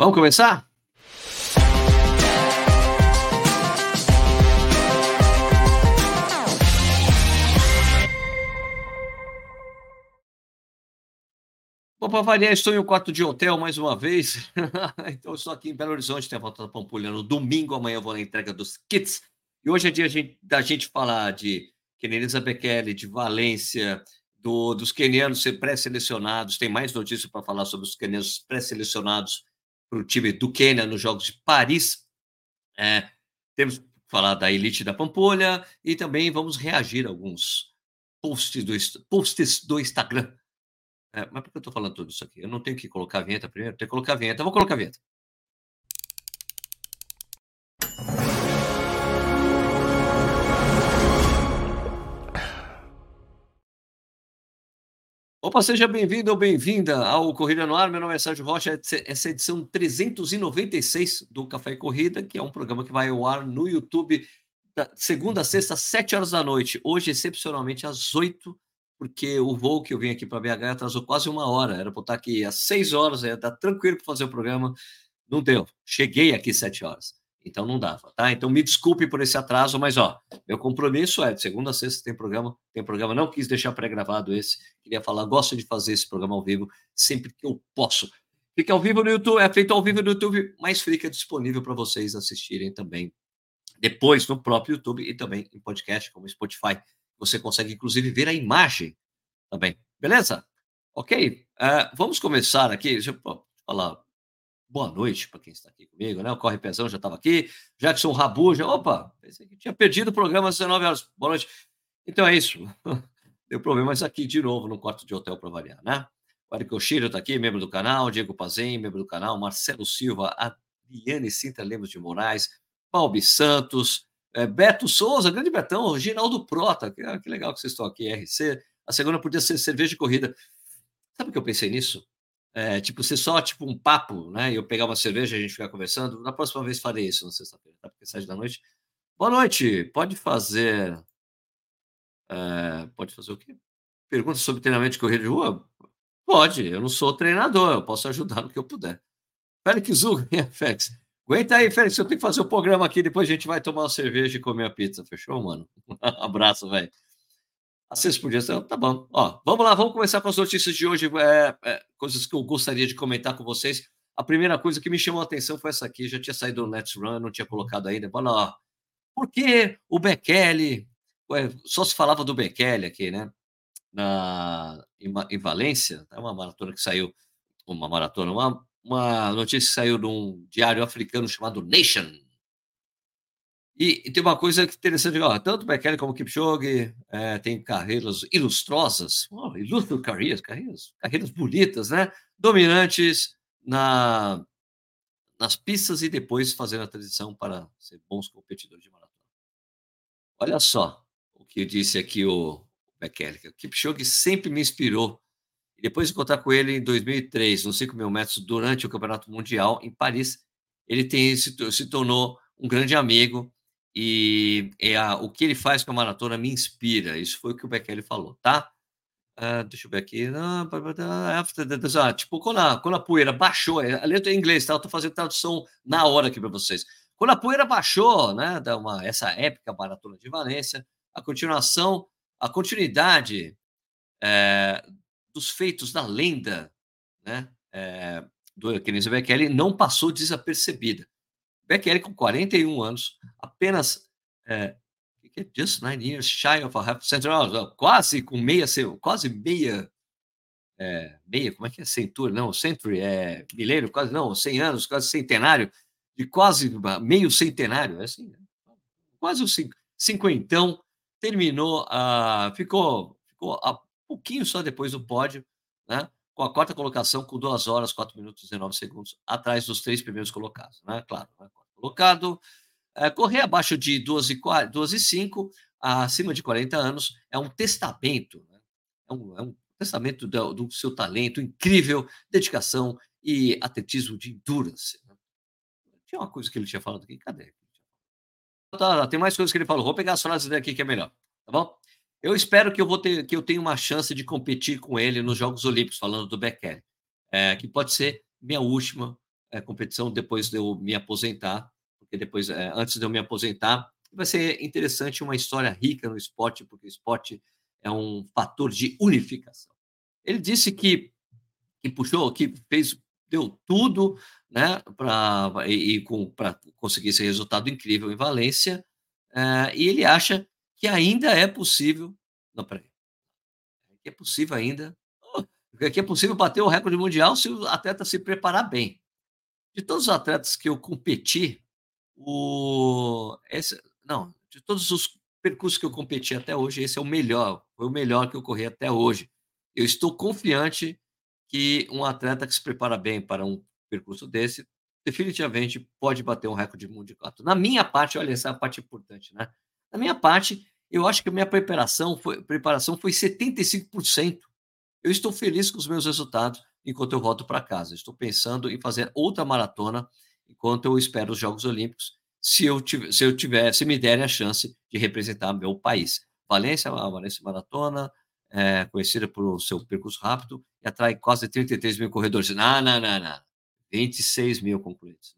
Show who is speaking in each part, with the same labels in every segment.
Speaker 1: Vamos começar? Bom, para variar, estou em um quarto de hotel mais uma vez. então, estou aqui em Belo Horizonte, tenho a volta da Pampulha no domingo. Amanhã eu vou na entrega dos kits. E hoje é dia da gente falar de Kenenisa Bekele, de Valência, do, dos quenianos pré-selecionados. Tem mais notícias para falar sobre os quenianos pré-selecionados para o time do Quênia nos Jogos de Paris. É, temos que falar da elite da Pampolha e também vamos reagir a alguns posts do, posts do Instagram. É, mas por que eu estou falando tudo isso aqui? Eu não tenho que colocar a vinheta primeiro? Tenho que colocar a vinheta. Eu vou colocar a vinheta. Opa, seja bem-vindo ou bem-vinda ao Corrida no Ar. Meu nome é Sérgio Rocha. Essa é a edição 396 do Café e Corrida, que é um programa que vai ao ar no YouTube segunda a sexta, às 7 horas da noite. Hoje, excepcionalmente, às 8, porque o voo que eu vim aqui para BH atrasou quase uma hora. Era para estar aqui às 6 horas, ia estar tranquilo para fazer o programa. Não deu. Cheguei aqui às 7 horas. Então não dava, tá? Então me desculpe por esse atraso, mas ó, meu compromisso é de segunda a sexta tem programa, tem programa, não quis deixar pré-gravado esse, queria falar, gosto de fazer esse programa ao vivo sempre que eu posso. Fica ao vivo no YouTube, é feito ao vivo no YouTube, mas fica disponível para vocês assistirem também depois no próprio YouTube e também em podcast como Spotify. Você consegue inclusive ver a imagem também, beleza? Ok? Uh, vamos começar aqui, deixa eu falar boa noite para quem está aqui comigo, né? O Corre Pezão já estava aqui, Jackson Rabuja, opa, pensei que tinha perdido o programa às 19 horas, boa noite. Então é isso, deu problemas aqui de novo no quarto de hotel para variar, né? O Eric Oshiro está aqui, membro do canal, Diego Pazem, membro do canal, Marcelo Silva, Adriane Sintra Lemos de Moraes, Paulo Santos, é, Beto Souza, grande Betão, Reginaldo Prota, que, que legal que vocês estão aqui, RC, a segunda podia ser cerveja de corrida. Sabe o que eu pensei nisso? É, tipo, ser só tipo um papo, né? Eu pegar uma cerveja e a gente ficar conversando. Na próxima vez farei isso na sexta-feira, tá? Porque sete da noite. Boa noite. Pode fazer. É, pode fazer o quê? Pergunta sobre treinamento de corrida de rua? Pode. Eu não sou treinador. Eu posso ajudar no que eu puder. Félix Hugo, Félix. Aguenta aí, Félix. Eu tenho que fazer o programa aqui. Depois a gente vai tomar uma cerveja e comer a pizza. Fechou, mano? Abraço, velho. Acesso por dia, tá bom. Ó, vamos lá, vamos começar com as notícias de hoje, é, é, coisas que eu gostaria de comentar com vocês. A primeira coisa que me chamou a atenção foi essa aqui, já tinha saído no Let's Run, não tinha colocado ainda. Fala, ó, por que o Bekele, ué, só se falava do Bekele aqui, né? Na, em, em Valência, é uma maratona que saiu, uma maratona, uma, uma notícia que saiu de um diário africano chamado Nation, e, e, tem uma coisa interessante, ó, tanto Bekele como Kipchoge é, tem carreiras ilustrosas, oh, carreiras, carreiras, carreiras bonitas, né? Dominantes na, nas pistas e depois fazendo a transição para ser bons competidores de maratona. Olha só o que disse aqui o Bekele. O Kipchoge sempre me inspirou. Depois de encontrar com ele em 2003, nos 5 mil metros, durante o Campeonato Mundial em Paris, ele tem, se, se tornou um grande amigo e é a, o que ele faz com a maratona me inspira. Isso foi o que o Bekele falou, tá? Uh, deixa eu ver aqui. Ah, tipo, quando a, quando a poeira baixou, a letra é em inglês, tá? Eu tô fazendo tradução na hora aqui para vocês. Quando a poeira baixou, né, da uma, essa épica maratona de Valência, a continuação, a continuidade é, dos feitos da lenda, né, é, do Kenenisa Bekele não passou desapercebida. Bekele, com 41 anos, apenas é, just nine years shy of a half century, quase com meia, quase meia, é, meia, como é que é? Century, não, century, é milênio, quase, não, 100 anos, quase centenário, de quase meio centenário, é assim, né? quase o cinquentão, terminou, uh, ficou, ficou a pouquinho só depois do pódio, né? Com a quarta colocação com 2 horas, 4 minutos e 19 segundos, atrás dos três primeiros colocados, né? Claro, né? colocado. É, correr abaixo de 12, 12 e 5, acima de 40 anos, é um testamento, né? é, um, é, um, testamento do, do, seu talento, incrível dedicação e atletismo de endurance. Né? Tinha uma coisa que ele tinha falado aqui, cadê? Tá, tem mais coisas que ele falou. Vou pegar as frases daqui que é melhor, tá bom? Eu espero que eu vou ter que eu tenha uma chance de competir com ele nos Jogos Olímpicos, falando do Bekele, é, que pode ser minha última é, competição depois de eu me aposentar, porque depois, é, antes de eu me aposentar, vai ser interessante uma história rica no esporte, porque o esporte é um fator de unificação. Ele disse que, que puxou, que fez, deu tudo né, para e, para conseguir esse resultado incrível em Valência, é, e ele acha que ainda é possível. Não, peraí. Que é possível ainda. Oh, que é possível bater o recorde mundial se o atleta se preparar bem. De todos os atletas que eu competi, o, esse, não, de todos os percursos que eu competi até hoje, esse é o melhor, foi o melhor que eu corri até hoje. Eu estou confiante que um atleta que se prepara bem para um percurso desse, definitivamente pode bater um recorde mundial. Na minha parte, olha, essa é a parte importante, né? Na minha parte, eu acho que a minha preparação foi, preparação foi 75%. Eu estou feliz com os meus resultados enquanto eu volto para casa. Estou pensando em fazer outra maratona enquanto eu espero os Jogos Olímpicos, se eu tiver, se eu tiver, se me derem a chance de representar meu país. Valência, a Valência Maratona, é conhecida por seu percurso rápido e atrai quase 33 mil corredores. Não, não, não, não. 26 mil concluintes.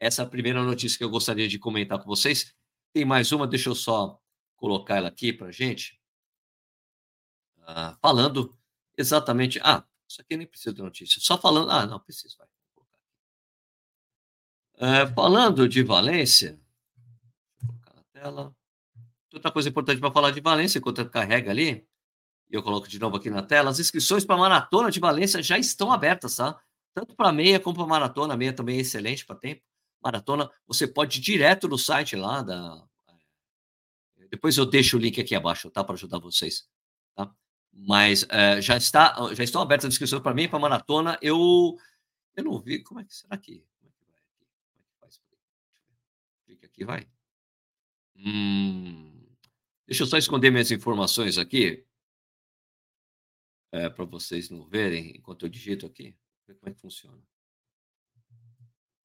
Speaker 1: Essa é a primeira notícia que eu gostaria de comentar com vocês. Tem mais uma, deixa eu só colocar ela aqui para gente. Ah, falando exatamente. Ah, isso aqui nem precisa de notícia. Só falando. Ah, não, precisa. Vai. É, falando de Valência, vou colocar na tela. Outra coisa importante para falar de Valência, enquanto carrega ali, e eu coloco de novo aqui na tela, as inscrições para a Maratona de Valência já estão abertas, tá? Tanto para meia como para maratona. A meia também é excelente para tempo. Maratona, você pode ir direto no site lá da. Depois eu deixo o link aqui abaixo, tá? Para ajudar vocês. Tá? Mas é, já, está, já estão abertas as inscrições para mim, para maratona. Eu, eu não vi. Como é que será que. Como é que vai aqui? Como é que faz? Clica aqui, vai. Hum. Deixa eu só esconder minhas informações aqui. É, para vocês não verem enquanto eu digito aqui. Ver como é que funciona.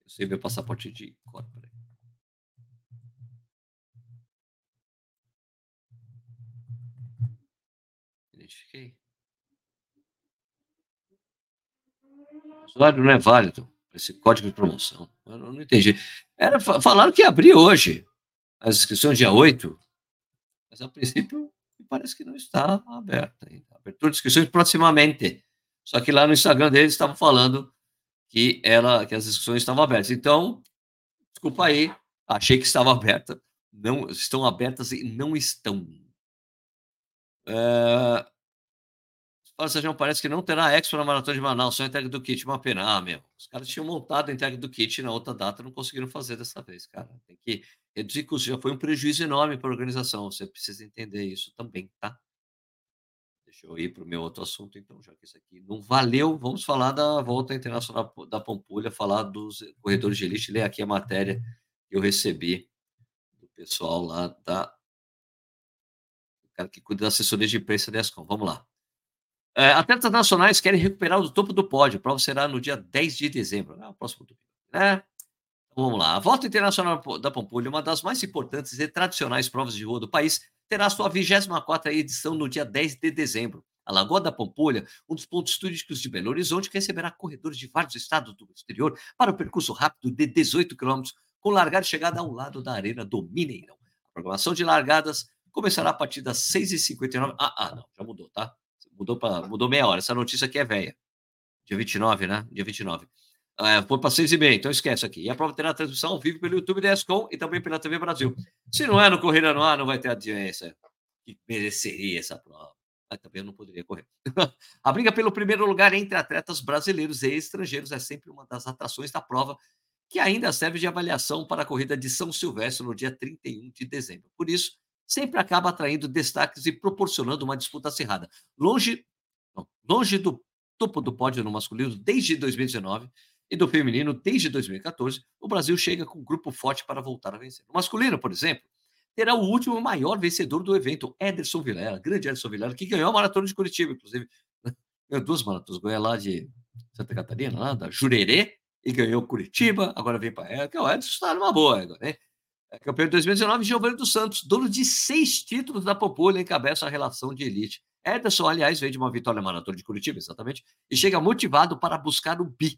Speaker 1: Eu sei meu passaporte de cor, peraí. Identifiquei. O usuário não é válido esse código de promoção. Eu não entendi. Era, falaram que ia abrir hoje as inscrições dia 8, mas a princípio parece que não está aberta ainda. Abertura de inscrições proximamente. Só que lá no Instagram deles estavam falando que, ela, que as inscrições estavam abertas. Então, desculpa aí, achei que estava aberta. Não estão abertas e não estão. É... Fala, Sérgio, parece que não terá Expo na Maratona de Manaus, só a entrega do kit. Uma pena. Ah, meu. Os caras tinham montado a entrega do kit na outra data, não conseguiram fazer dessa vez, cara. Tem que reduzir custos. Já foi um prejuízo enorme para a organização. Você precisa entender isso também, tá? Deixa eu ir para o meu outro assunto, então, já que isso aqui não valeu. Vamos falar da volta internacional da Pampulha, falar dos corredores de elite. Ler aqui a matéria que eu recebi do pessoal lá da. O cara que cuida da assessoria de imprensa da ESCOM. Vamos lá. É, atletas nacionais querem recuperar o topo do pódio. A prova será no dia 10 de dezembro. Né? Próximo domingo. Né? Então, vamos lá. A volta internacional da Pampulha, uma das mais importantes e tradicionais provas de rua do país, terá sua 24 edição no dia 10 de dezembro. A Lagoa da Pampulha, um dos pontos turísticos de Belo Horizonte, receberá corredores de vários estados do exterior para o percurso rápido de 18 quilômetros, com largada e chegada ao lado da Arena do Mineirão. A programação de largadas começará a partir das 6h59. Ah, ah, não, já mudou, tá? Mudou, pra, mudou meia hora. Essa notícia aqui é velha. Dia 29, né? Dia 29. É, foi para seis e meia, então esquece aqui. E a prova terá transmissão ao vivo pelo YouTube da ESCOM e também pela TV Brasil. Se não é no Corrida no Ar, não vai ter audiência que mereceria essa prova. Mas também eu não poderia correr. a briga pelo primeiro lugar entre atletas brasileiros e estrangeiros é sempre uma das atrações da prova, que ainda serve de avaliação para a corrida de São Silvestre no dia 31 de dezembro. Por isso, sempre acaba atraindo destaques e proporcionando uma disputa acirrada. Longe, longe do topo do pódio no masculino desde 2019 e do feminino desde 2014, o Brasil chega com um grupo forte para voltar a vencer. No masculino, por exemplo, terá o último maior vencedor do evento, Ederson Vilela, grande Ederson Vilela, que ganhou a maratona de Curitiba, inclusive. Ganhou duas maratonas, ganhou lá de Santa Catarina, lá da Jurerê, e ganhou Curitiba, agora vem para ela, que o Ederson está numa boa agora, né? Campeão de 2019, Giovanni dos Santos, dono de seis títulos da Popolha, encabeça a relação de elite. Ederson, aliás, veio de uma vitória maratona de Curitiba, exatamente, e chega motivado para buscar o bi,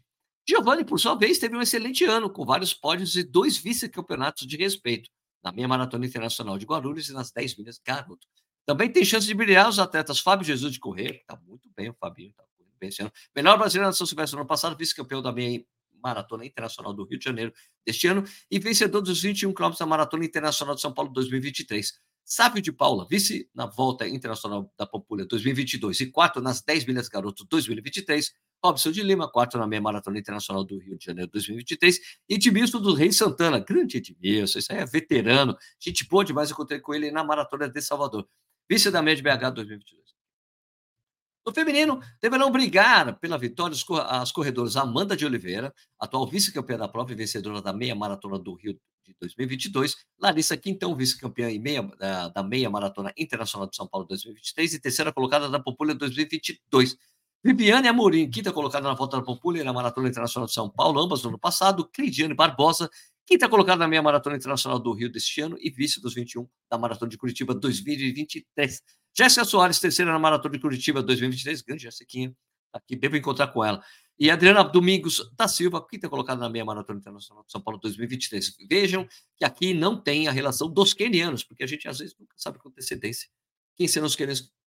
Speaker 1: Giovanni, por sua vez, teve um excelente ano, com vários pódios e dois vice-campeonatos de respeito, na meia maratona internacional de Guarulhos e nas 10 milhas Garoto. Também tem chance de brilhar os atletas Fábio Jesus de correr, está muito bem o Fabinho, está muito bem esse ano. Melhor brasileiro na São Silvestre no ano passado, vice-campeão da meia Maratona Internacional do Rio de Janeiro deste ano e vencedor dos 21 km da Maratona Internacional de São Paulo 2023. Sávio de Paula, vice na Volta Internacional da Pampulha 2022 e quarto nas 10 milhas garotos 2023. Robson de Lima, quarto na meia maratona internacional do Rio de Janeiro 2023. E Edmilson do Rei Santana, grande Edmilson, isso aí é veterano. Gente boa demais, encontrei com ele na maratona de Salvador. Vice da média BH 2022. No feminino, deverão brigar pela vitória as corredoras Amanda de Oliveira, atual vice-campeã da prova e vencedora da meia maratona do Rio de 2022, Larissa Quintão, vice-campeã da, da, meia maratona internacional de São Paulo 2023 e terceira colocada da Populha 2022. Viviane Amorim, quinta colocada na volta da Populha na maratona internacional de São Paulo, ambas no ano passado. Cridiane Barbosa, quinta colocada na meia maratona internacional do Rio deste ano e vice dos 21 da maratona de Curitiba 2023. Jéssica Soares, terceira na Maratona de Curitiba 2023, grande Jéssiquinha, aqui devo encontrar com ela. E Adriana Domingos da Silva, quinta colocada na meia Maratona Internacional de São Paulo 2023. Vejam que aqui não tem a relação dos quenianos, porque a gente às vezes nunca sabe com antecedência quem serão os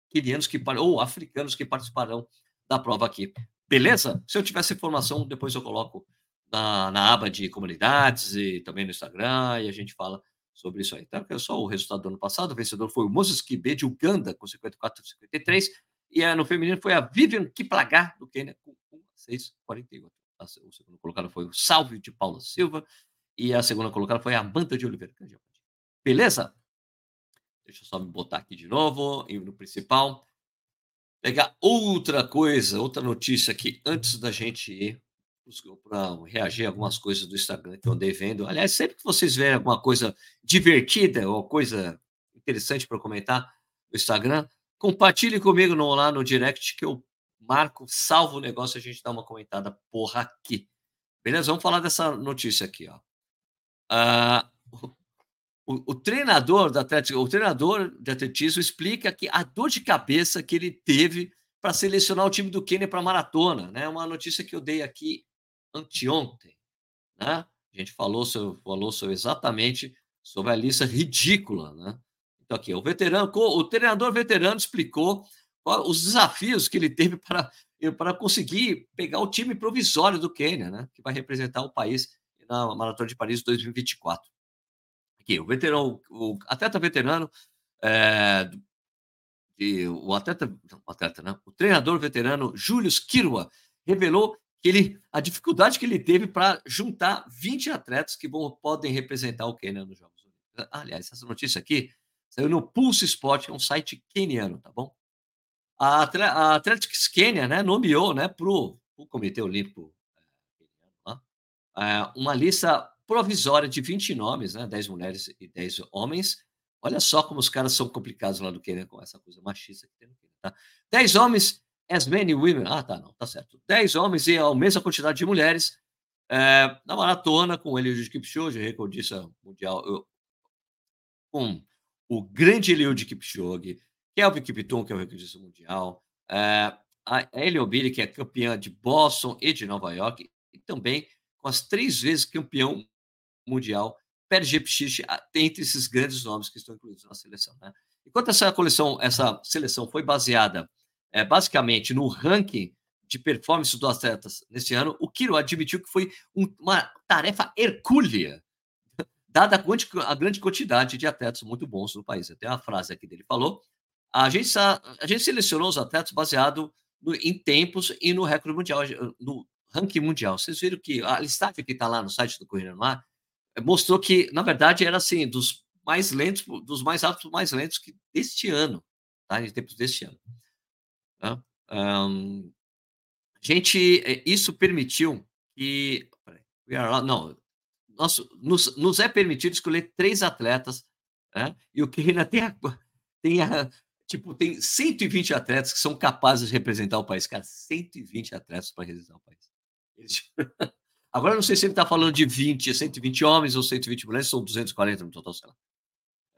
Speaker 1: quenianos que, ou africanos que participarão da prova aqui. Beleza? Se eu tivesse informação, depois eu coloco na, na aba de comunidades e também no Instagram e a gente fala sobre isso aí. Então, é só o resultado do ano passado. O vencedor foi o Moses Kibe de Uganda, com 54,53. E é, no feminino foi a Vivian Kiplagar, do Quênia, com 6,48. O segundo colocado foi o Salve de Paula Silva. E a segunda colocada foi a Amanda de Oliveira. Beleza? Deixa eu só me botar aqui de novo, no principal. Pegar outra coisa, outra notícia aqui, antes da gente ir para reagir a algumas coisas do Instagram que eu andei vendo. Aliás, sempre que vocês verem alguma coisa divertida ou coisa interessante para comentar no Instagram, compartilhe comigo no, lá no direct que eu marco, salvo o negócio a gente dá uma comentada porra aqui. Beleza? Vamos falar dessa notícia aqui, ó. Uh, o, o, treinador da Atlético, o treinador de atletismo explica que a dor de cabeça que ele teve para selecionar o time do Quênia para maratona, né? Uma notícia que eu dei aqui anteontem, né? A gente falou falou exatamente sobre a lista ridícula, né? Então aqui, o veterano, o treinador veterano explicou os desafios que ele teve para para conseguir pegar o time provisório do Quênia, né? Que vai representar o país na Maratona de Paris 2024. Aqui, o veterano, o atleta veterano, é, de, o atleta, o atleta, né? O treinador veterano Júlio Kirwa revelou que ele, a dificuldade que ele teve para juntar 20 atletas que vão, podem representar o Quênia nos Jogos Olímpicos. Aliás, essa notícia aqui saiu no Pulse Sport, que é um site queniano, tá bom? A, a Quênia né, nomeou né, para o Comitê Olímpico é, uma lista provisória de 20 nomes, né, 10 mulheres e 10 homens. Olha só como os caras são complicados lá do Quênia com essa coisa machista que tem no Quênia. Tá? 10 homens as many women. Ah, tá, não, tá certo. 10 homens e a mesma quantidade de mulheres é, na maratona com Eliud Kipchoge, recordista mundial, eu, com o grande Eliud Kipchoge, Kelvin Kiptum, que é o recordista mundial, é, a Eliobiri, que é campeã de Boston e de Nova York, e também com as três vezes campeão mundial, Perjep Xixi, entre esses grandes nomes que estão incluídos na seleção. Né? Enquanto essa coleção, essa seleção foi baseada é, basicamente no ranking de performance dos atletas nesse ano, o Kiro admitiu que foi um, uma tarefa hercúlea, dada a, a, grande quantidade de atletas muito bons no país. Até a frase aqui dele falou. A gente, a gente selecionou os atletas baseado no, em tempos e no recorde mundial, no ranking mundial. Vocês viram que a listagem que está lá no site do Correio no Ar eh, mostrou que, na verdade, era assim, dos mais lentos, dos mais rápidos, mais lentos que deste ano, tá? Em tempos deste ano. Tá? Um, gente, eh, isso permitiu que. Não, nosso, nos, nos, é permitido escolher três atletas, né? e o ainda tem, a, tem, a, tipo, tem 120 atletas que são capazes de representar o país. Cara, 120 atletas para representar o país. Agora, não sei se ele está falando de 20, 120 homens ou 120 mulheres, são 240 no total, sei lá.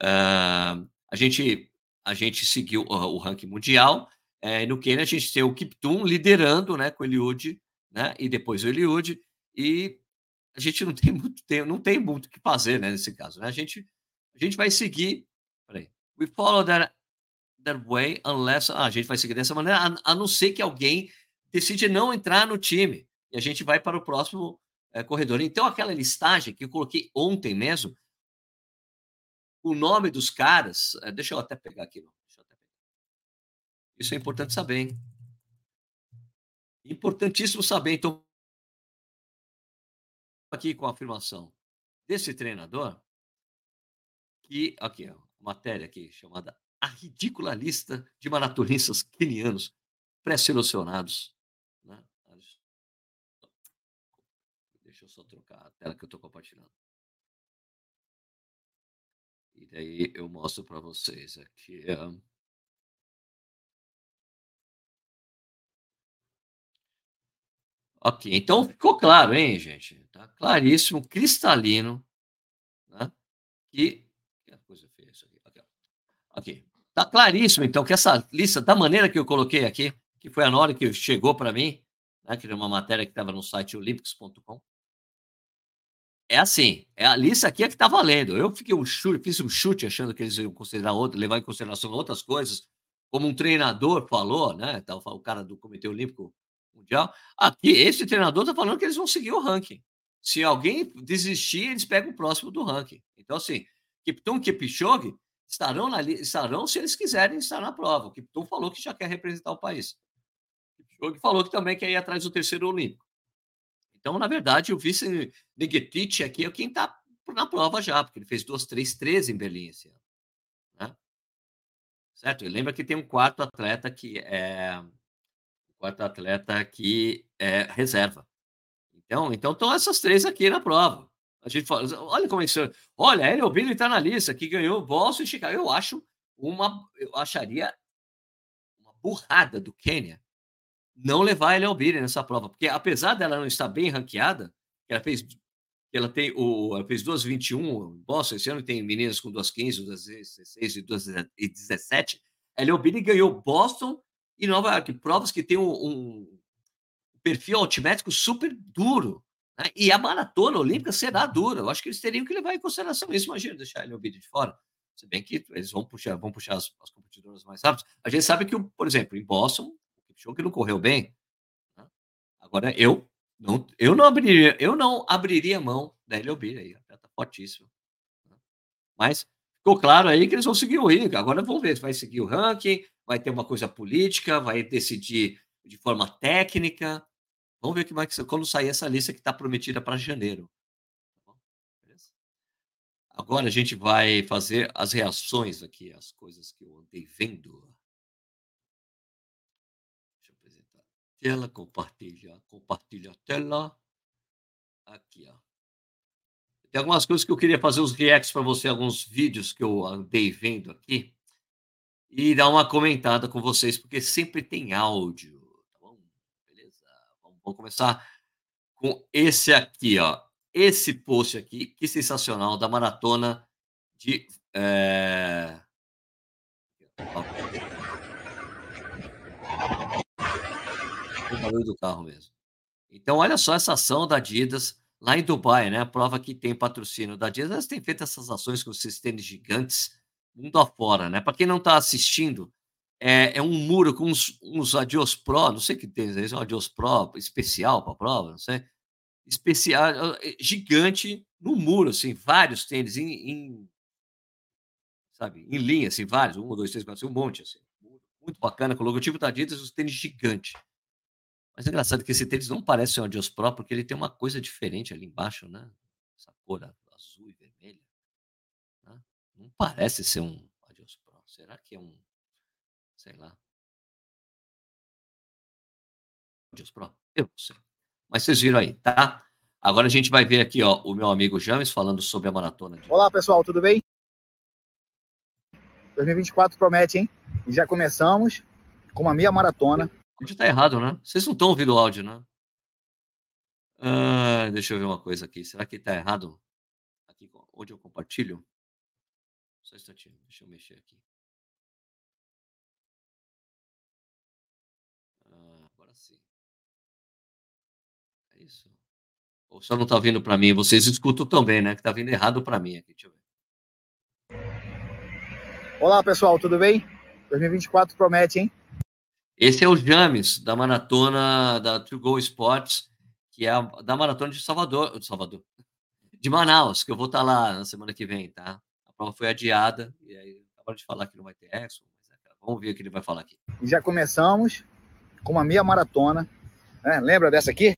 Speaker 1: Uh, a, gente, a gente seguiu o, o ranking mundial é, no Quênia, a gente tem o Kiptum liderando né, com o Eliud, né, e depois o Eliud, e a gente não tem muito tempo, não tem muito o que fazer, né, nesse caso, né? A gente, a gente vai seguir. Peraí. We follow that, that way unless. Ah, a gente vai seguir dessa maneira, a, a, não ser que alguém decide não entrar no time. E a gente vai para o próximo é, corredor. Então, aquela listagem que eu coloquei ontem mesmo, o nome dos caras. É, deixa eu até pegar aqui. Até. Isso é importante saber, hein? Importantíssimo saber. Então, aqui com a afirmação desse treinador, que, aqui, ó, matéria aqui chamada A Ridícula Lista de Maratonistas Quenianos Pré-Selecionados. Né? Deixa eu só trocar a tela que eu estou compartilhando. E daí eu mostro para vocês aqui. Um... Ok, então ficou claro, hein, gente? Tá claríssimo, cristalino, né? Que, que coisa feia isso aqui. Aqui, aqui. Tá claríssimo, então, que essa lista, da maneira que eu coloquei aqui, que foi a hora que chegou para mim, né, que era uma matéria que estava no site olympics.com, é assim, é a lista aqui é que está valendo. Eu fiquei um chute, fiz um chute achando que eles iam considerar outro, levar em consideração outras coisas, como um treinador falou, né? O cara do Comitê Olímpico Mundial. Aqui, esse treinador está falando que eles vão seguir o ranking. Se alguém desistir, eles pegam o próximo do ranking. Então, assim, Kipton Kipchoge estarão, na, estarão se eles quiserem estar na prova. O Kipton falou que já quer representar o país. Kipchoge falou que também quer ir atrás do terceiro olímpico. Então, na verdade, o vice Negetich aqui é quem está na prova já, porque ele fez duas, três, três em Berlim esse ano. Né? Certo? E lembra que tem um quarto atleta que é quarto atleta que é reserva. Então, então estão essas três aqui na prova. A gente fala, olha como é isso. Olha, Hélio Billy está na lista, que ganhou Boston e Chicago. Eu acho uma, eu acharia uma burrada do Quênia não levar a Hélio Billy nessa prova, porque apesar dela não estar bem ranqueada, ela fez ela tem o ela fez 2:21 Boston esse ano tem meninas com 2:15, 2:16 e 2:17. Hélio Billy ganhou Boston e Nova York, provas que tem um, um perfil altimétrico super duro. Né? E a maratona olímpica será dura. Eu acho que eles teriam que levar em consideração isso. Imagina deixar ele vídeo de fora. Se bem que eles vão puxar, vão puxar as, as competidoras mais rápidas. A gente sabe que, por exemplo, em Boston, o que não correu bem. Né? Agora, eu não, eu não abriria, eu não abriria mão da Eliobir aí, tá fortíssimo. Né? Mas ficou claro aí que eles vão seguir o ranking. Agora vamos ver se vai seguir o ranking, vai ter uma coisa política, vai decidir de forma técnica. Vamos ver que vai, quando sair essa lista que está prometida para janeiro. Tá Agora a gente vai fazer as reações aqui, as coisas que eu andei vendo. Deixa eu apresentar a tela, compartilha, compartilha a tela. Aqui, ó. Tem algumas coisas que eu queria fazer os reacts para você, alguns vídeos que eu andei vendo aqui e dar uma comentada com vocês, porque sempre tem áudio. Vamos, começar com esse aqui, ó. Esse post aqui, que sensacional, da maratona de. É... O barulho do carro mesmo. Então, olha só essa ação da Adidas lá em Dubai, né? A prova que tem patrocínio da Adidas. Elas têm feito essas ações com esses tênis gigantes mundo afora, né? Para quem não está assistindo, é, é, um muro com uns, uns Adios Pro, não sei o que tem, é um Adios Pro especial para prova, não sei. Especial, é, gigante no muro, assim, vários tênis em, em sabe, em linha, assim, vários, um, dois, três, quatro, um monte, assim. Muito bacana, com o logotipo da Adidas, os tênis gigante. Mas é engraçado que esse tênis não parece um Adios Pro, porque ele tem uma coisa diferente ali embaixo, né? Essa cor azul e vermelha. Não parece ser um Adios Pro. Será que é um, sei lá. Eu não sei. Mas vocês viram aí, tá? Agora a gente vai ver aqui, ó, o meu amigo James falando sobre a maratona. De...
Speaker 2: Olá, pessoal, tudo bem? 2024 promete, hein? Já começamos com uma meia maratona.
Speaker 1: A gente tá errado, né? Vocês não estão ouvindo o áudio, né? Ah, deixa eu ver uma coisa aqui. Será que tá errado? Aqui, onde eu compartilho? Só um instantinho, deixa eu mexer aqui. Ah, agora sim. É isso? Ou só não tá vindo para mim? Vocês escutam também, né? Que tá vindo errado para mim aqui. Deixa eu ver.
Speaker 2: Olá, pessoal, tudo bem? 2024 promete, hein?
Speaker 1: Esse é o James, da maratona da To Go Sports, que é a, da maratona de Salvador, de Salvador, de Manaus, que eu vou estar tá lá na semana que vem, tá? A prova foi adiada, e aí acabou de falar que não vai ter Exxon, mas é, vamos ver o que ele vai falar aqui.
Speaker 2: Já começamos com uma meia maratona, né? lembra dessa aqui?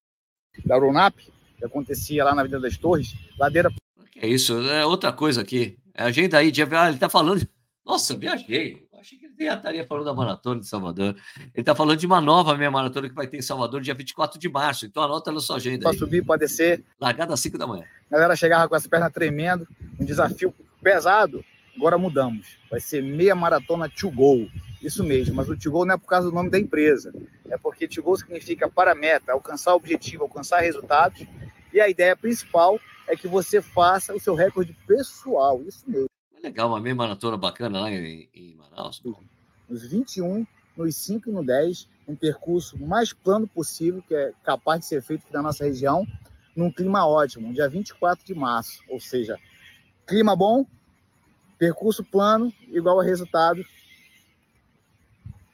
Speaker 2: Da Runap, que acontecia lá na Vida das Torres, ladeira...
Speaker 1: É isso, é outra coisa aqui, é agenda aí, de, ah, ele tá falando, nossa, viajei, achei que ele já estaria falando da maratona de Salvador. Ele está falando de uma nova meia maratona que vai ter em Salvador dia 24 de março. Então anota na sua agenda.
Speaker 2: Para subir, pode descer.
Speaker 1: Largada às 5 da manhã.
Speaker 2: A galera chegava com essa perna tremendo, um desafio pesado. Agora mudamos. Vai ser meia maratona to go. Isso mesmo, mas o to go não é por causa do nome da empresa. É porque to go significa para meta, alcançar objetivo, alcançar resultados. E a ideia principal é que você faça o seu recorde pessoal. Isso mesmo
Speaker 1: legal, uma meia maratona bacana lá em, em Manaus.
Speaker 2: Nos 21, nos 5 e no 10, um percurso mais plano possível, que é capaz de ser feito aqui na nossa região, num clima ótimo, dia 24 de março. Ou seja, clima bom, percurso plano, igual a resultado.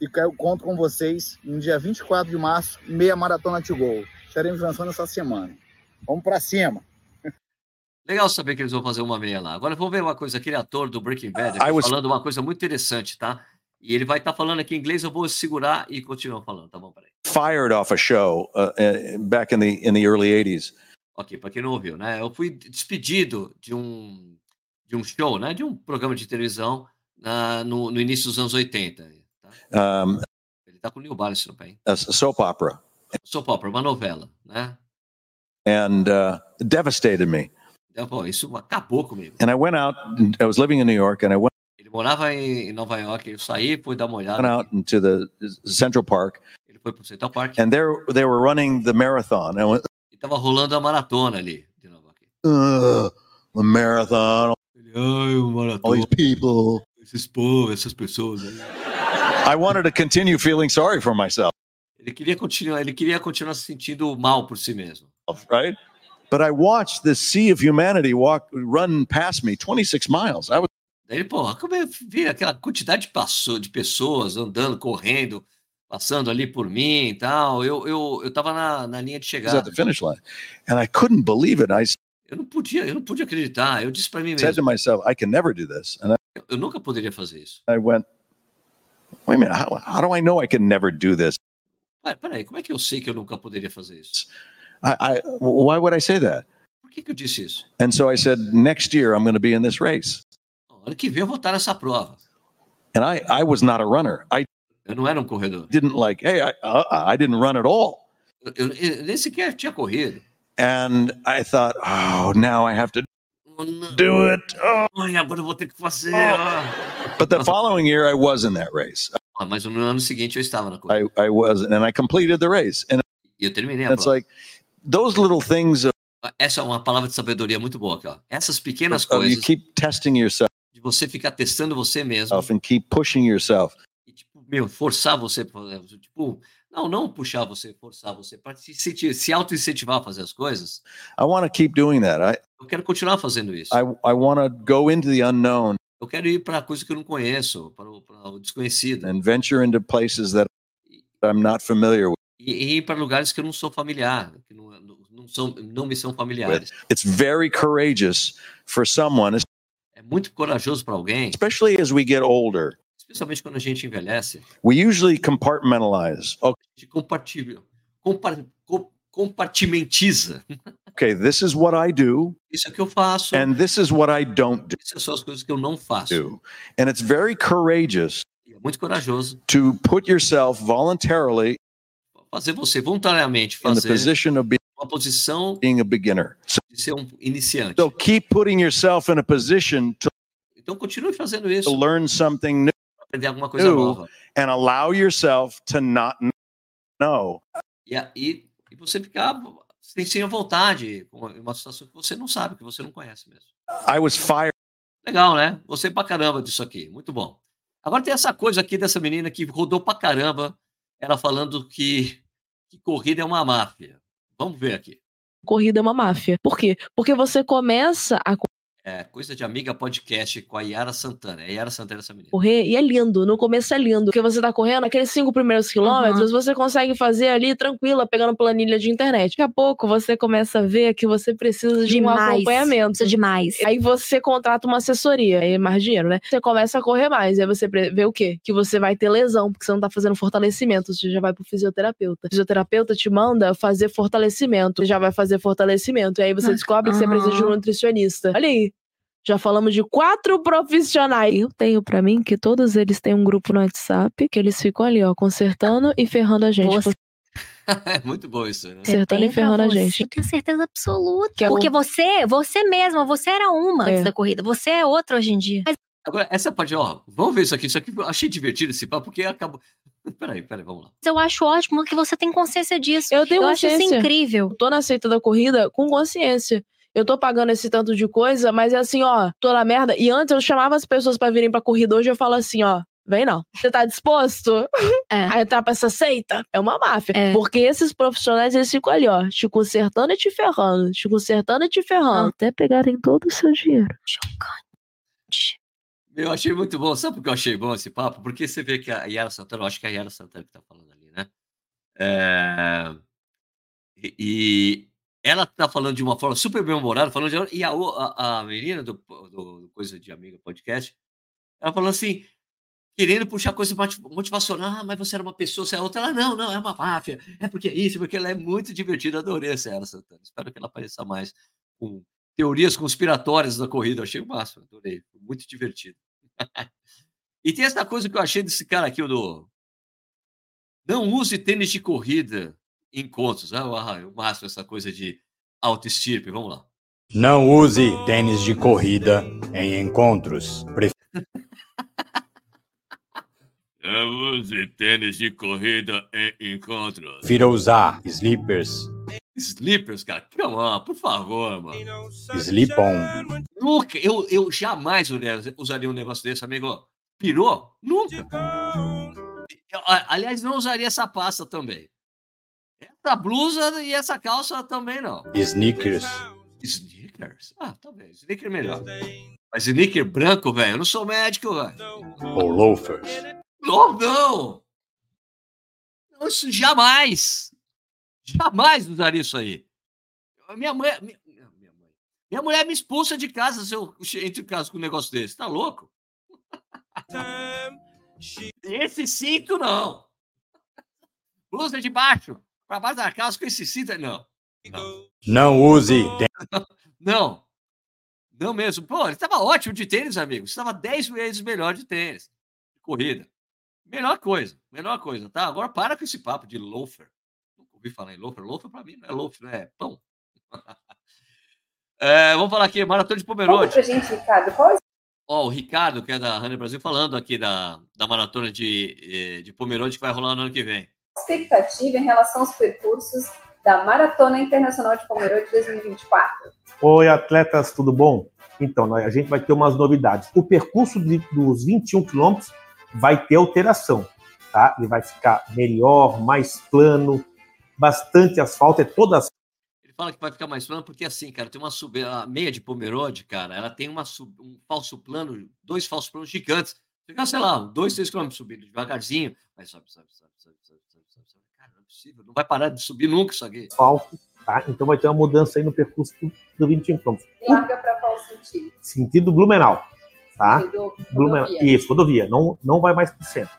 Speaker 2: E eu conto com vocês no dia 24 de março, meia maratona to go. Estaremos lançando essa semana. Vamos para cima!
Speaker 1: Legal saber que eles vão fazer uma meia lá. Agora vamos ver uma coisa, aquele ator do Breaking Bad was... falando uma coisa muito interessante, tá? E ele vai estar tá falando aqui em inglês, eu vou segurar e continuar falando, tá bom? Peraí.
Speaker 3: Fired off a show uh, uh back in the, in the early 80s.
Speaker 1: Ok, para quem não ouviu, né? Eu fui despedido de um, de um show, né? De um programa de televisão uh, no, no, início dos anos 80. Tá? Um, ele tá com o Neil Barnes no pé,
Speaker 3: A soap opera.
Speaker 1: Soap opera, uma novela, né?
Speaker 3: And uh, devastated me.
Speaker 1: Pô, isso acabou comigo.
Speaker 3: And I went out, I was living in New York, and I went.
Speaker 1: Ele morava em Nova York, eu saí, fui dar uma olhada.
Speaker 3: Went out into the Central Park.
Speaker 1: Ele foi pro Central Park.
Speaker 3: And there they were running the marathon.
Speaker 1: And went, e tava rolando a maratona ali, de Nova York.
Speaker 3: Uh, the marathon.
Speaker 1: Ai, o maratona.
Speaker 3: All these people.
Speaker 1: Esses povos, essas pessoas aí.
Speaker 3: I wanted to continue feeling sorry for myself.
Speaker 1: Ele queria continuar, ele queria continuar se sentindo mal por si mesmo.
Speaker 3: Right? But I watched this sea of humanity walk, run past me 26 miles. I was.
Speaker 1: Ele, porra, como eu vi aquela quantidade de, de pessoas andando, correndo, passando ali por mim e tal. Eu, eu, eu tava na, na linha de chegada.
Speaker 3: At the finish line. And I couldn't believe it. I
Speaker 1: eu não podia, eu não podia acreditar. Eu disse para mim mesmo.
Speaker 3: Said to myself, I can never do this. And I,
Speaker 1: eu, eu nunca poderia fazer isso.
Speaker 3: I went, wait a minute, how, how do I know I can never do this?
Speaker 1: Peraí, como é que eu sei que eu nunca poderia fazer isso?
Speaker 3: I, I, why would I say that?
Speaker 1: Por que, que eu disse isso?
Speaker 3: And so I said, next year I'm going to be in this race.
Speaker 1: Ano que vem eu vou estar nessa prova.
Speaker 3: And I, I was not a runner. I
Speaker 1: eu não era um corredor.
Speaker 3: Didn't like, hey, I, uh, I didn't run at all.
Speaker 1: Eu, eu, nem sequer tinha corrido.
Speaker 3: And I thought, oh, now I have to oh, do it. Oh.
Speaker 1: Ai, agora eu vou ter que fazer. Oh.
Speaker 3: But the following year I was in that race.
Speaker 1: Ah, mas no ano seguinte eu estava na corrida.
Speaker 3: I, I was, and I completed the race. And
Speaker 1: eu terminei a
Speaker 3: it's prova. like those little things.
Speaker 1: Essa é uma palavra de sabedoria muito boa aqui, ó. Essas pequenas coisas.
Speaker 3: You keep testing yourself.
Speaker 1: De você ficar testando você mesmo.
Speaker 3: And keep pushing yourself.
Speaker 1: E, tipo, meu, forçar você, tipo, não, não puxar você, forçar você, para se, se auto-incentivar a fazer as coisas.
Speaker 3: I want to keep doing that. I,
Speaker 1: eu quero continuar fazendo isso.
Speaker 3: I, I want to go into the unknown.
Speaker 1: Eu quero ir para coisa que eu não conheço, para o, para o desconhecido.
Speaker 3: And venture into places that I'm not familiar with.
Speaker 1: E, e ir para lugares que eu não sou familiar, que não, não, são, não me são familiares.
Speaker 3: It's very courageous for someone.
Speaker 1: É muito corajoso para alguém.
Speaker 3: Especially as we get older.
Speaker 1: Especialmente quando a gente envelhece.
Speaker 3: We usually compartmentalize.
Speaker 1: Okay. Gente compartilha, compartimentiza.
Speaker 3: Okay, this is what I do.
Speaker 1: Isso é o que eu faço.
Speaker 3: And this is what I don't do.
Speaker 1: Essas são as coisas que eu não faço. Do.
Speaker 3: And it's very courageous.
Speaker 1: É muito corajoso.
Speaker 3: To put yourself voluntarily
Speaker 1: fazer você voluntariamente fazer uma posição
Speaker 3: being a beginner.
Speaker 1: So, de ser um iniciante.
Speaker 3: So keep putting yourself in a position to
Speaker 1: então continue fazendo isso.
Speaker 3: To learn something new.
Speaker 1: Aprender alguma coisa nova.
Speaker 3: And allow yourself to not know.
Speaker 1: E, e, e você ficar sem, sem vontade com uma situação que você não sabe, que você não conhece mesmo.
Speaker 3: I was fired.
Speaker 1: Legal, né? Você pra caramba disso aqui. Muito bom. Agora tem essa coisa aqui dessa menina que rodou pra caramba ela falando que, que corrida é uma máfia. Vamos ver aqui.
Speaker 4: corrida é uma máfia. Por quê? Porque você começa a
Speaker 1: é, Coisa de Amiga Podcast com a Yara Santana. É Yara Santana essa menina.
Speaker 4: Correr, e é lindo. No começo é lindo. Porque você tá correndo, aqueles cinco primeiros quilômetros, uhum. você consegue fazer ali tranquila, pegando planilha de internet. Daqui a pouco você começa a ver que você precisa de demais. um acompanhamento.
Speaker 5: É demais.
Speaker 4: Aí você contrata uma assessoria, aí é mais dinheiro, né? Você começa a correr mais. Aí você vê o quê? Que você vai ter lesão, porque você não tá fazendo fortalecimento. Você já vai pro fisioterapeuta. O fisioterapeuta te manda fazer fortalecimento. Você já vai fazer fortalecimento. E aí você descobre uhum. que você precisa de um nutricionista. Olha aí, já falamos de quatro profissionais. Eu tenho para mim que todos eles têm um grupo no WhatsApp que eles ficam ali, ó, consertando e ferrando a gente. Você...
Speaker 1: é muito bom isso, né?
Speaker 4: Consertando e ferrando a gente.
Speaker 5: Tenho certeza absoluta. Que é Porque você, você mesma, você era uma é. antes da corrida. Você é outra hoje em dia. Mas...
Speaker 1: Agora, essa parte, ó, vamos ver isso aqui. Isso aqui eu achei divertido esse papo, porque acabou. Peraí, peraí, vamos lá.
Speaker 5: Eu acho ótimo que você tem consciência disso.
Speaker 4: Eu tenho
Speaker 5: eu
Speaker 4: consciência.
Speaker 5: acho isso incrível.
Speaker 4: tô na seita da corrida com consciência eu tô pagando esse tanto de coisa, mas é assim, ó, tô na merda. E antes eu chamava as pessoas para virem pra corrida, hoje eu falo assim, ó, Vem não. Você tá disposto é. a entrar pra essa seita? É uma máfia. É. Porque esses profissionais, eles ficam ali, ó, te consertando e te ferrando, te consertando e te ferrando. Até pegarem todo o seu dinheiro. Chocante.
Speaker 1: Eu achei muito bom. Sabe por que eu achei bom esse papo? Porque você vê que a Yara Santana, eu acho que é a Yara Santana que tá falando ali, né? É... E, ela tá falando de uma forma super bem-humorada, falando de, e a, a, a menina do, do, Coisa de Amiga Podcast, ela falando assim, querendo puxar coisa motivacional, ah, mas você era uma pessoa, você é outra. Ela, não, não, é uma máfia, é porque é isso, porque ela é muito divertida, adorei essa ela, Santana. Espero que ela apareça mais com teorias conspiratórias da corrida, achei o máximo, adorei, muito divertido. e tem essa coisa que eu achei desse cara aqui, do... Não use tênis de corrida encontros. Ah, o máximo essa coisa de autoestirpe. Vamos lá.
Speaker 6: Não use tênis de corrida em encontros. Pref...
Speaker 1: Não use tênis de corrida em encontros.
Speaker 6: Prefira usar slippers.
Speaker 1: Slippers, cara? Come on, por favor, mano.
Speaker 6: Slip on.
Speaker 1: Nunca, eu, eu jamais usaria um negócio desse, amigo. Pirou? Nunca. aliás, não usaria essa pasta também. Essa blusa e essa calça também não.
Speaker 6: Sneakers.
Speaker 1: Sneakers? Ah, talvez. Tá Sneaker melhor. Mas sneaker branco, velho, eu não sou médico, velho.
Speaker 6: Ou loafers.
Speaker 1: Não, não. Isso jamais. Jamais usaria isso aí. Minha mãe, minha, minha, mãe, minha mulher me expulsa de casa se eu entro em casa com um negócio desse. Tá louco? Esse cinto não. Blusa de baixo para baixo da calça com esse cinto. Não.
Speaker 6: Não, não use.
Speaker 1: não. Não mesmo. Pô, ele estava ótimo de tênis, amigo. Estava 10 vezes melhor de tênis. De corrida. Melhor coisa. Melhor coisa, tá? Agora para com esse papo de loafer. Nunca ouvi falar em loafer. Loafer para mim não é loafer, não é pão. é, vamos falar aqui, Maratona de Pomerode. Pra gente, Ricardo, qual é Ó, o Ricardo, que é da Runner Brasil, falando aqui da, da maratona de, eh, de Pomerode que vai rolar no ano que vem
Speaker 7: expectativa em relação aos percursos da Maratona Internacional de Pomerode 2024?
Speaker 8: Oi, atletas, tudo bom? Então, a gente vai ter umas novidades. O percurso de, dos 21 quilômetros vai ter alteração, tá? Ele vai ficar melhor, mais plano, bastante asfalto, é toda
Speaker 1: Ele fala que vai ficar mais plano porque, assim, cara, tem uma sub... a meia de Pomerode, cara, ela tem uma sub... um falso plano, dois falsos planos gigantes. Fica, sei lá, dois, três quilômetros subindo devagarzinho, mas sobe, sobe, sobe, sobe, sobe, possível, não vai parar de subir nunca isso aqui.
Speaker 8: Asfalto, tá? Então vai ter uma mudança aí no percurso do, do 21 km.
Speaker 7: Larga para qual sentido?
Speaker 8: Sentido Blumenau, tá? Sentido Blumenau. Rodovia. Isso, rodovia, não, não vai mais para o centro.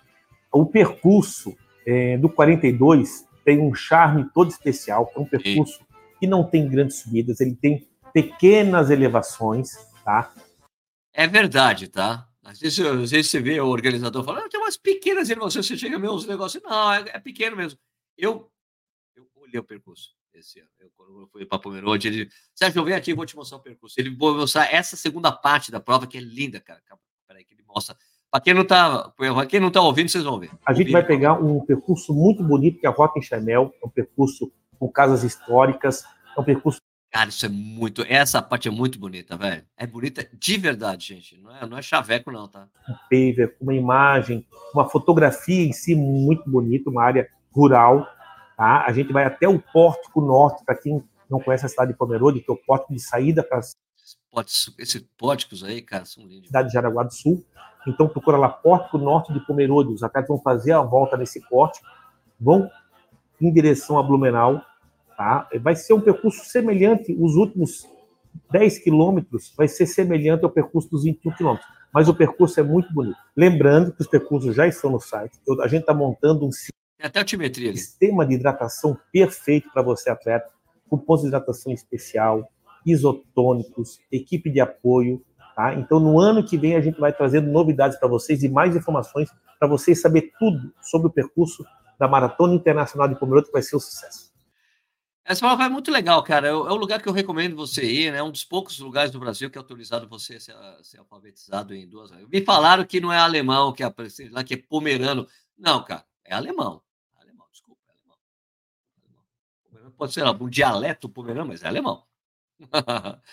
Speaker 8: O percurso é, do 42 tem um charme todo especial, é um percurso Sim. que não tem grandes subidas, ele tem pequenas elevações, tá?
Speaker 1: É verdade, tá? Às vezes, às vezes você vê o organizador falando, ah, tem umas pequenas elevações, você chega a ver os negócios, não, é, é pequeno mesmo. Eu, eu olhei o percurso esse ano. Eu, quando eu fui para Pomerode, ele. Sérgio, vem aqui, eu vou te mostrar o percurso. Ele vai mostrar essa segunda parte da prova, que é linda, cara. Peraí, que ele mostra. Para quem não está quem não tá ouvindo, vocês vão ver.
Speaker 8: A gente vai pegar um percurso muito bonito, que é a Rota em Chanel, é um percurso com casas históricas, é um percurso.
Speaker 1: Cara, isso é muito. Essa parte é muito bonita, velho. É bonita de verdade, gente. Não é, não é chaveco, não, tá?
Speaker 8: Um paver, uma imagem, uma fotografia em si muito bonita, uma área rural. Tá? A gente vai até o Pórtico Norte, para quem não conhece a cidade de Pomerode, que é o porto de saída para
Speaker 1: esses pórticos aí, cara, são lindos.
Speaker 8: Cidade de Jaraguá do Sul. Então procura lá Pórtico Norte de Pomerode. Os atletas vão fazer a volta nesse pórtico, vão em direção a Blumenau. Tá? Vai ser um percurso semelhante, os últimos 10 quilômetros vai ser semelhante ao percurso dos 21 quilômetros. Mas o percurso é muito bonito. Lembrando que os percursos já estão no site. Eu, a gente está montando um sistema de hidratação perfeito para você, atleta, com pontos de hidratação especial, isotônicos, equipe de apoio. Tá? Então, no ano que vem, a gente vai trazendo novidades para vocês e mais informações para vocês saber tudo sobre o percurso da Maratona Internacional de Pomerode, que vai ser um sucesso.
Speaker 1: Essa prova é muito legal, cara. É, é o lugar que eu recomendo você ir, né? É um dos poucos lugares do Brasil que é autorizado você ser, ser alfabetizado em duas Me falaram que não é alemão, que é, lá que é pomerano. Não, cara, é alemão. É alemão, desculpa, é alemão. Pode ser um dialeto pomerano, mas é alemão.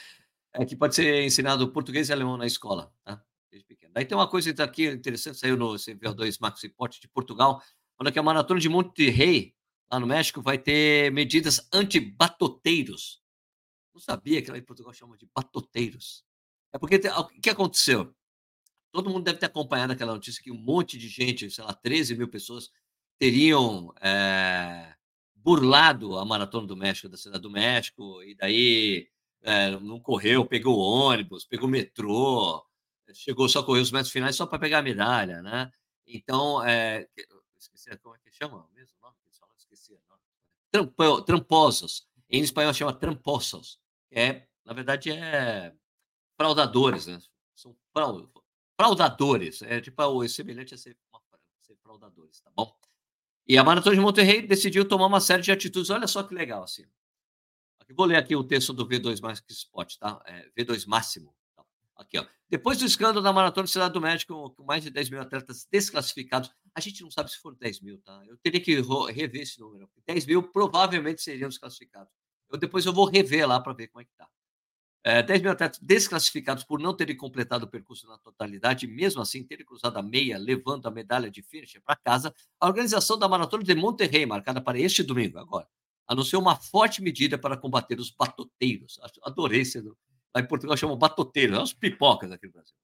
Speaker 1: é que pode ser ensinado português e alemão na escola, tá? Desde pequeno. Daí tem uma coisa aqui interessante, saiu no CVO2 Max Report de Portugal, olha que a maratona de Monte Rei, lá no México, vai ter medidas anti-batoteiros. Não sabia que lá em Portugal chama de batoteiros. É porque o que aconteceu? Todo mundo deve ter acompanhado aquela notícia que um monte de gente, sei lá, 13 mil pessoas, teriam é, burlado a Maratona do México, da Cidade do México, e daí é, não correu, pegou ônibus, pegou metrô, chegou só a correr os metros finais só para pegar a medalha, né? Então, é, esqueci como é que chama mesmo. Trampo, tramposos. Em espanhol chama tramposos. É, na verdade, é fraudadores, né? São fraudadores. É tipo o semelhante a ser, ser fraudadores, tá bom? E a Maratona de Monterrey decidiu tomar uma série de atitudes. Olha só que legal, assim. Vou ler aqui o texto do V2 Max Spot, tá? É, V2 Máximo. Aqui, ó. Depois do escândalo da Maratona de Cidade do México, com mais de 10 mil atletas desclassificados, a gente não sabe se foram 10 mil, tá? Eu teria que rever esse número. 10 mil provavelmente seriam desclassificados. Eu, depois eu vou rever lá para ver como é que tá. É, 10 mil atletas desclassificados por não terem completado o percurso na totalidade, mesmo assim terem cruzado a meia, levando a medalha de finish para casa, a organização da Maratona de Monterrey, marcada para este domingo, agora, anunciou uma forte medida para combater os batoteiros. Adorei esse. Lá em Portugal chamam batoteiros, são os pipocas aqui no Brasil.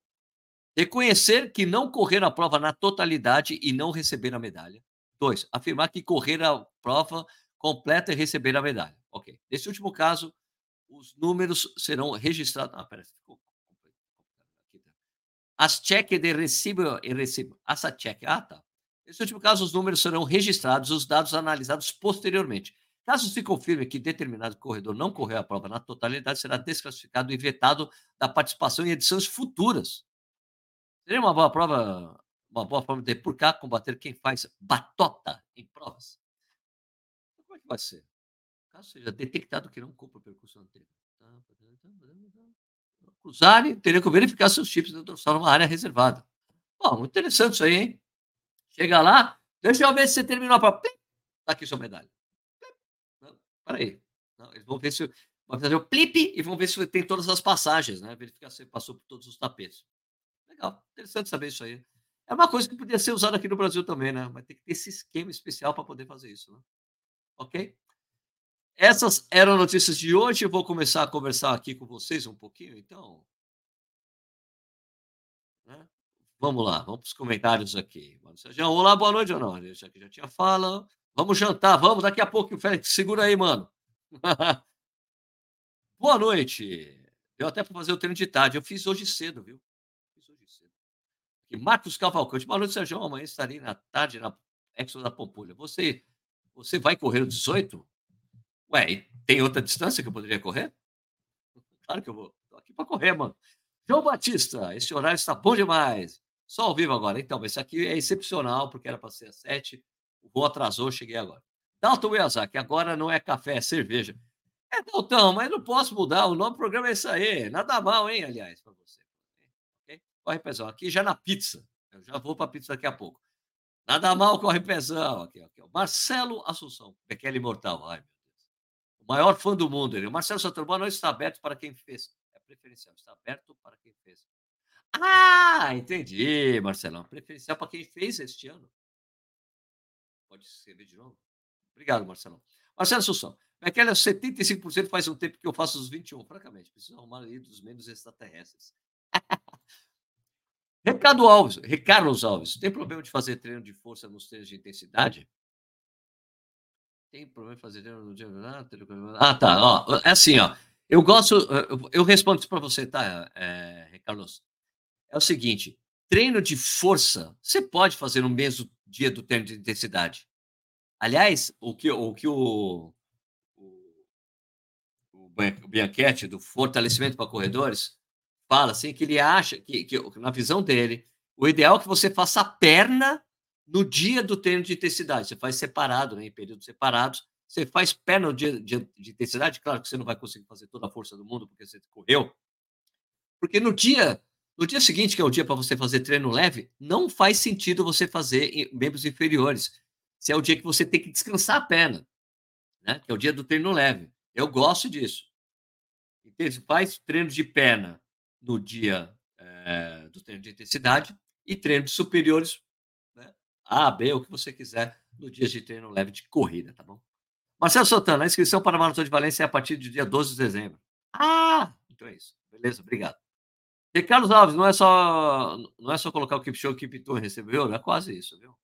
Speaker 1: Reconhecer que não correr a prova na totalidade e não receber a medalha. Dois, afirmar que correr a prova completa e receber a medalha. Ok. Nesse último caso, os números serão registrados. Ah, peraí, ficou tá. As cheque de recibo e recibo. Essa cheque. Ah, tá. Nesse último caso, os números serão registrados, os dados analisados posteriormente. Caso se confirme que determinado corredor não correu a prova na totalidade, será desclassificado e vetado da participação em edições futuras. Seria uma boa prova, uma boa forma de por cá combater quem faz batota em provas. Como é que vai ser? Caso seja detectado que não cumpre o percurso anterior. Cruzarem, teria que verificar seus chips de dorsal numa área reservada. Bom, interessante isso aí, hein? Chega lá, deixa eu ver se você terminou a prova. Está aqui sua medalha. Peraí. Não, eles vão ver se. Vão fazer o plip e vão ver se tem todas as passagens, né? Verificar se passou por todos os tapetes. Legal, interessante saber isso aí. É uma coisa que podia ser usada aqui no Brasil também, né? Mas tem que ter esse esquema especial para poder fazer isso, né? Ok? Essas eram notícias de hoje. Eu vou começar a conversar aqui com vocês um pouquinho, então. Né? Vamos lá, vamos para os comentários aqui. Olá, boa noite não? Já que já tinha fala. Vamos jantar, vamos daqui a pouco, Félix. Segura aí, mano. boa noite. Deu até para fazer o treino de tarde. Eu fiz hoje cedo, viu? Fiz hoje cedo. E Marcos Cavalcante. Boa noite, Sérgio. Amanhã estarei na tarde na Expo da Pampulha. Você, você vai correr o 18? Ué, tem outra distância que eu poderia correr? Claro que eu vou. Estou aqui para correr, mano. João Batista, esse horário está bom demais. Só ao vivo agora. Então, esse aqui é excepcional, porque era para ser às sete. O voo atrasou, cheguei agora. Dalton Miyazaki, agora não é café, é cerveja. É, Dalton, mas não posso mudar. O nome do programa é isso aí. Nada mal, hein, aliás, para você. Okay? Corre pezão. Aqui já na pizza. Eu já vou para pizza daqui a pouco. Nada mal, corre pezão. Aqui, aqui, Marcelo Assunção, aquele imortal. Ai, o maior fã do mundo. Ele. O Marcelo Santurbano está aberto para quem fez. É preferencial, está aberto para quem fez. Ah, entendi, Marcelão. Preferencial para quem fez este ano. Pode escrever de novo. Obrigado, Marcelão. Marcelo Assunção. Aquela 75% faz um tempo que eu faço os 21, francamente. Preciso arrumar ali dos menos extraterrestres. Ricardo Alves, Ricardo Alves, tem problema de fazer treino de força nos treinos de intensidade? Tem problema de fazer treino no dia. Ah, tá. Ó, é assim, ó. Eu gosto. Eu respondo isso para você, tá, é, Ricardo? É o seguinte: treino de força você pode fazer no mesmo dia do treino de intensidade. Aliás, o que o, que o, o, o Bianchetti, do fortalecimento para corredores, fala assim que ele acha que, que, na visão dele, o ideal é que você faça a perna no dia do treino de intensidade. Você faz separado, né, em períodos separados. Você faz perna no dia de, de intensidade, claro que você não vai conseguir fazer toda a força do mundo porque você correu. Porque no dia no dia seguinte, que é o dia para você fazer treino leve, não faz sentido você fazer em membros inferiores. Se é o dia que você tem que descansar a perna, né? Que é o dia do treino leve. Eu gosto disso. Então, faz treino de perna no dia é, do treino de intensidade e treino de superiores, né? A, B, o que você quiser, no dia de treino leve de corrida, tá bom? Marcelo Santana, a inscrição para a Maratona de Valência é a partir do dia 12 de dezembro. Ah, então é isso. Beleza, obrigado. Carlos Alves, não é só não é só colocar o Kipchoge que Piton recebeu, é quase isso, viu?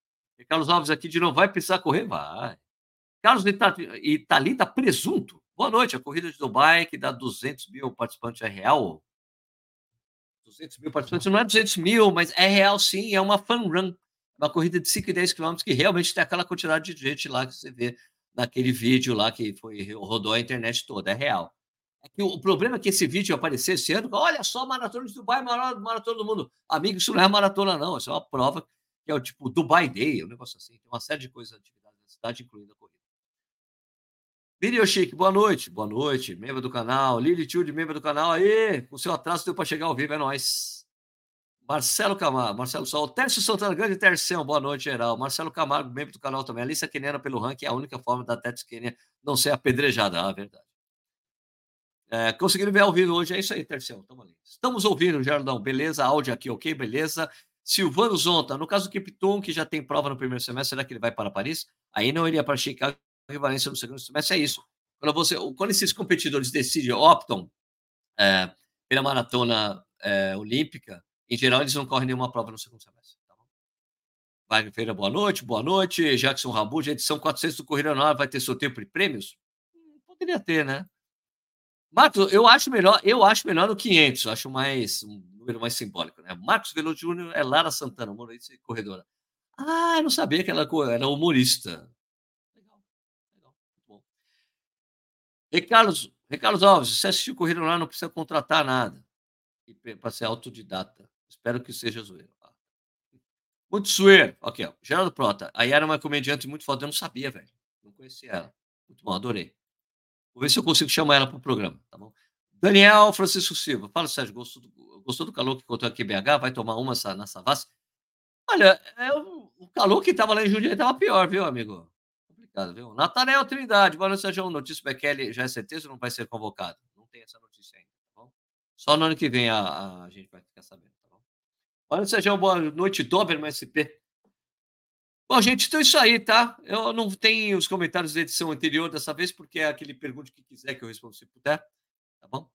Speaker 1: Carlos Alves aqui de novo, vai precisar correr? Vai. Carlos Italita Presunto, boa noite. A corrida de Dubai, que dá 200 mil participantes, é real? 200 mil participantes, não é 200 mil, mas é real sim, é uma fun run, uma corrida de 5 e 10 quilômetros que realmente tem aquela quantidade de gente lá que você vê naquele vídeo lá que foi rodou a internet toda, é real. É o problema é que esse vídeo aparecer esse ano, olha só, maratona de Dubai, maratona do mundo. Amigo, isso não é maratona, não. Isso é uma prova que é o tipo Dubai Day, um negócio assim. Tem uma série de coisas, atividades na cidade, incluindo a corrida. Video Chic, boa noite. Boa noite, membro do canal. Lili Tilde, membro do canal. Aí, o seu atraso deu para chegar ao vivo, é nóis. Marcelo Camargo, Marcelo Sol, Tércio Santana, grande Tercião, boa noite, geral. Marcelo Camargo, membro do canal também. Alicia Queniana pelo ranking, é a única forma da Tércio Queniana não ser apedrejada, ah, verdade. É, conseguiram ver ao vivo hoje, é isso aí, estamos ali. Estamos ouvindo, Jardão, beleza? Áudio aqui, ok, beleza. Silvano Zonta, no caso do Kipton, que já tem prova no primeiro semestre, será que ele vai para Paris? Aí não iria para Chicago e Valência no segundo semestre, é isso. Quando, você, quando esses competidores decidem, optam é, pela maratona é, olímpica, em geral eles não correm nenhuma prova no segundo semestre. Tá Wagner Feira, boa noite, boa noite. Jackson Rambu, edição 400 do Corrida Anual, vai ter sorteio de prêmios? Hum, poderia ter, né? Marcos, eu acho melhor, eu acho melhor no 500, acho mais um número mais simbólico, né? Marcos Veloso Júnior é Lara Santana, humorista e corredora. Ah, eu não sabia que ela era humorista. Legal, legal, bom. Ricardo, Ricardo Alves, se assistiu Corrida lá, não precisa contratar nada. Para ser autodidata. Espero que seja zoeiro. Muito zoeiro. Ok, ó. Geraldo Prota. Aí era uma comediante muito foda, eu não sabia, velho. Não conhecia ela. Muito bom, adorei. Vou ver se eu consigo chamar ela para o programa, tá bom? Daniel Francisco Silva. Fala, Sérgio, gostou do, gostou do calor que encontrou aqui em BH? Vai tomar uma na Savassi? Olha, é, o, o calor que estava lá em Jundiaí estava pior, viu, amigo? Complicado, viu? Nathanael Trindade. Boa noite, Sérgio. Notícia Bekele já é certeza não vai ser convocado? Não tem essa notícia ainda, tá bom? Só no ano que vem a, a gente vai ficar sabendo, tá bom? Boa noite, Sérgio. Boa noite, Doberman SP. Bom, gente, então é isso aí, tá? Eu não tenho os comentários da edição anterior dessa vez, porque é aquele pergunte que quiser que eu respondo se puder, tá bom?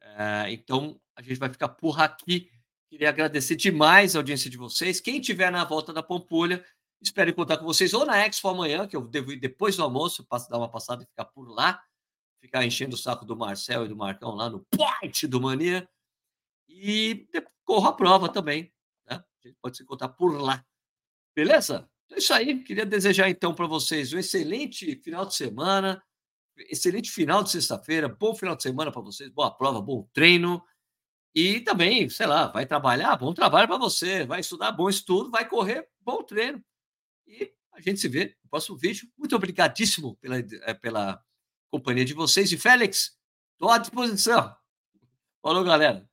Speaker 1: É, então, a gente vai ficar por aqui. Queria agradecer demais a audiência de vocês. Quem tiver na volta da Pampulha, espero contar com vocês ou na Expo amanhã, que eu devo ir depois do almoço, dar uma passada e ficar por lá, ficar enchendo o saco do Marcel e do Marcão lá no Point do Mania. E corro a prova também, né? A gente pode se encontrar por lá. Beleza? É isso aí. Queria desejar então para vocês um excelente final de semana, excelente final de sexta-feira, bom final de semana para vocês, boa prova, bom treino. E também, sei lá, vai trabalhar, bom trabalho para você, vai estudar, bom estudo, vai correr, bom treino. E a gente se vê no próximo vídeo. Muito obrigadíssimo pela, eh, pela companhia de vocês. E Félix, estou à disposição. Falou, galera.